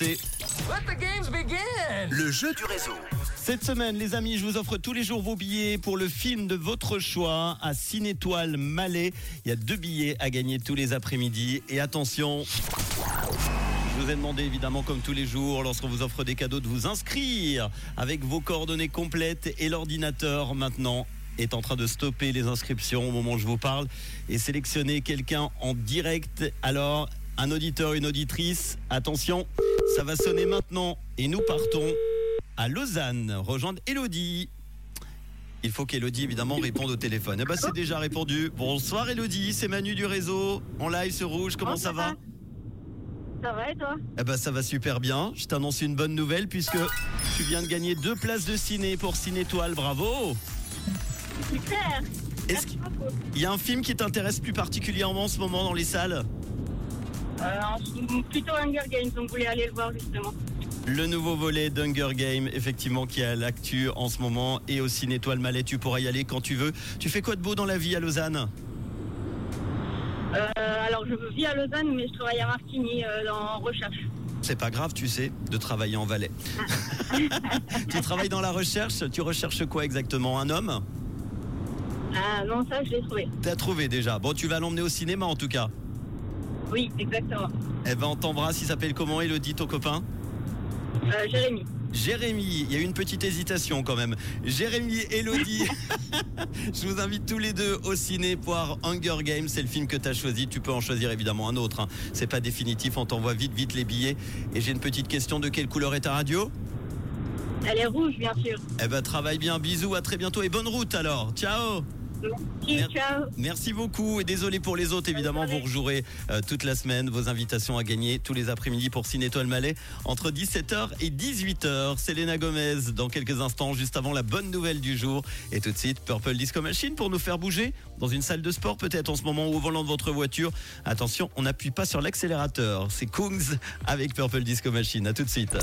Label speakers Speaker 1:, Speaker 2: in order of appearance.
Speaker 1: côté.
Speaker 2: Le jeu du réseau.
Speaker 1: Cette semaine, les amis, je vous offre tous les jours vos billets pour le film de votre choix à Cinétoile Malais. Il y a deux billets à gagner tous les après-midi. Et attention, je vous ai demandé évidemment, comme tous les jours, lorsqu'on vous offre des cadeaux, de vous inscrire avec vos coordonnées complètes et l'ordinateur maintenant est en train de stopper les inscriptions au moment où je vous parle et sélectionner quelqu'un en direct. Alors, un auditeur, une auditrice, attention, ça va sonner maintenant et nous partons à Lausanne rejoindre Elodie. Il faut qu'Elodie évidemment réponde au téléphone. Eh ben, c'est déjà répondu. Bonsoir Elodie, c'est Manu du réseau en live sur Rouge. Comment ça va?
Speaker 3: Ça va et toi?
Speaker 1: Eh ben ça va super bien. Je t'annonce une bonne nouvelle puisque tu viens de gagner deux places de ciné pour Cinétoile. Bravo.
Speaker 3: Super
Speaker 1: Est-ce qu'il y a un film qui t'intéresse plus particulièrement en ce moment dans les salles?
Speaker 3: Euh, Plutôt Hunger Games, on voulait aller le voir justement.
Speaker 1: Le nouveau volet d'Hunger Game, effectivement, qui est à l'actu en ce moment et au Cinétoile Malais. Tu pourras y aller quand tu veux. Tu fais quoi de beau dans la vie à Lausanne?
Speaker 3: Euh, alors je vis à Lausanne, mais je travaille à Martigny euh, en recherche.
Speaker 1: C'est pas grave, tu sais, de travailler en Valais. tu travailles dans la recherche? Tu recherches quoi exactement? Un homme?
Speaker 3: Ah non, ça je l'ai trouvé.
Speaker 1: T'as trouvé déjà. Bon, tu vas l'emmener au cinéma en tout cas.
Speaker 3: Oui, exactement.
Speaker 1: Eh ben, on t'embrasse. Il s'appelle comment Elodie, ton copain
Speaker 3: Euh, Jérémy.
Speaker 1: Jérémy, il y a eu une petite hésitation quand même. Jérémy, Elodie, je vous invite tous les deux au ciné pour voir Hunger Games. C'est le film que tu as choisi. Tu peux en choisir évidemment un autre. hein. C'est pas définitif. On t'envoie vite, vite les billets. Et j'ai une petite question. De quelle couleur est ta radio
Speaker 3: Elle est rouge, bien sûr.
Speaker 1: Eh ben, travaille bien. Bisous. À très bientôt et bonne route alors. Ciao.
Speaker 3: Merci,
Speaker 1: Merci.
Speaker 3: ciao.
Speaker 1: Merci beaucoup et désolé pour les autres évidemment vous rejouerez euh, toute la semaine vos invitations à gagner tous les après-midi pour Cinétoile Malais entre 17h et 18h. Selena Gomez dans quelques instants juste avant la bonne nouvelle du jour et tout de suite Purple Disco Machine pour nous faire bouger dans une salle de sport peut-être en ce moment ou au volant de votre voiture. Attention, on n'appuie pas sur l'accélérateur. C'est Kungs avec Purple Disco Machine. À tout de suite.